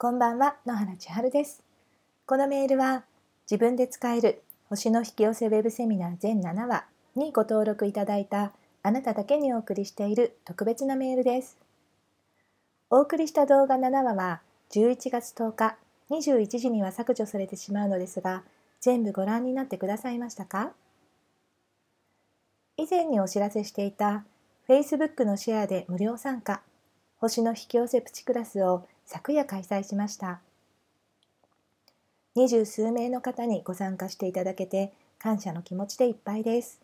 こんばんは野原千春です。このメールは自分で使える星の引き寄せウェブセミナー全7話にご登録いただいたあなただけにお送りしている特別なメールです。お送りした動画7話は11月10日21時には削除されてしまうのですが全部ご覧になってくださいましたか？以前にお知らせしていた Facebook のシェアで無料参加。星の引き寄せプチクラスを昨夜開催しました。二十数名の方にご参加していただけて感謝の気持ちでいっぱいです。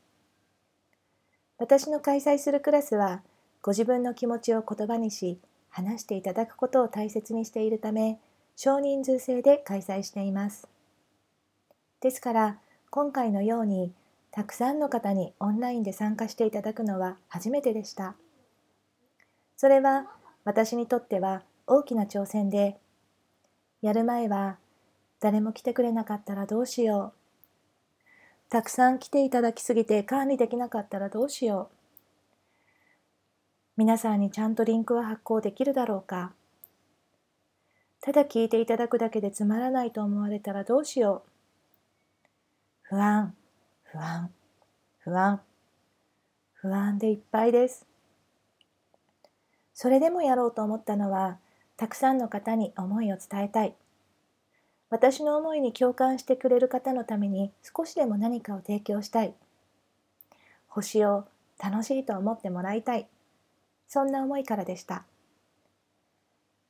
私の開催するクラスはご自分の気持ちを言葉にし話していただくことを大切にしているため少人数制で開催しています。ですから今回のようにたくさんの方にオンラインで参加していただくのは初めてでした。それは私にとっては大きな挑戦でやる前は誰も来てくれなかったらどうしよう。たくさん来ていただきすぎて管理できなかったらどうしよう。皆さんにちゃんとリンクは発行できるだろうか。ただ聞いていただくだけでつまらないと思われたらどうしよう。不安不安不安。不安でいっぱいです。それでもやろうと思ったのはたくさんの方に思いを伝えたい。私の思いに共感してくれる方のために少しでも何かを提供したい。星を楽しいと思ってもらいたい。そんな思いからでした。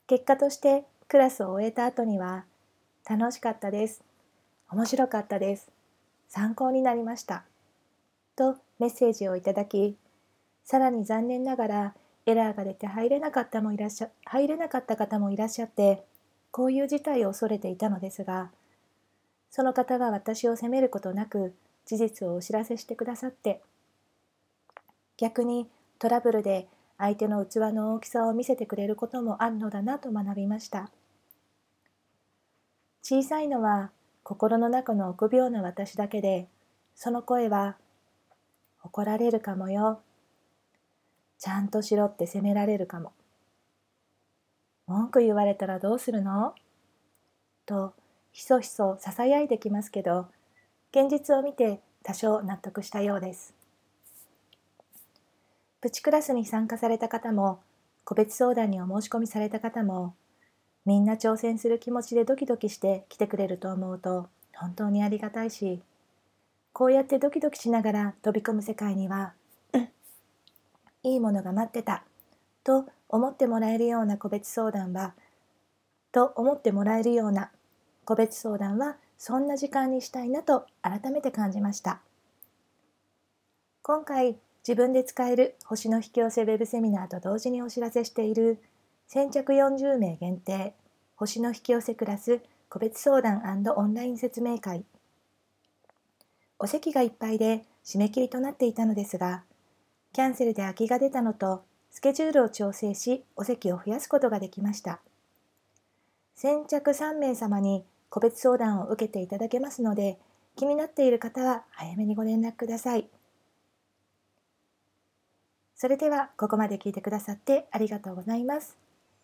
結果としてクラスを終えた後には楽しかったです。面白かったです。参考になりました。とメッセージをいただきさらに残念ながらエラーが出て入れなかったもいらっしゃ入れなかった方もいらっしゃってこういう事態を恐れていたのですがその方が私を責めることなく事実をお知らせしてくださって逆にトラブルで相手の器の大きさを見せてくれることもあるのだなと学びました。小さいのは心の中の臆病な私だけでその声は怒られるかもよ。ちゃんとしろって責められるかも。文句言われたらどうするの？とひそひそささやいてきますけど現実を見て多少納得したようです。プチクラスに参加された方も個別相談にお申し込みされた方もみんな挑戦する気持ちでドキドキして来てくれると思うと本当にありがたいしこうやってドキドキしながら飛び込む世界にはいいものが待ってた。と思ってもらえるような個別相談はと思ってもらえるような個別相談はそんな時間にしたいなと改めて感じました。今回自分で使える星の引き寄せウェブセミナーと同時にお知らせしている先着40名限定星の引き寄せクラス個別相談オンライン説明会。お席がいっぱいで締め切りとなっていたのですがキャンセルで空きが出たのと、スケジュールを調整し、お席を増やすことができました。先着3名様に個別相談を受けていただけますので、気になっている方は早めにご連絡ください。それでは、ここまで聞いてくださってありがとうございます。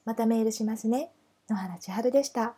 またメールしますね。野原千春でした。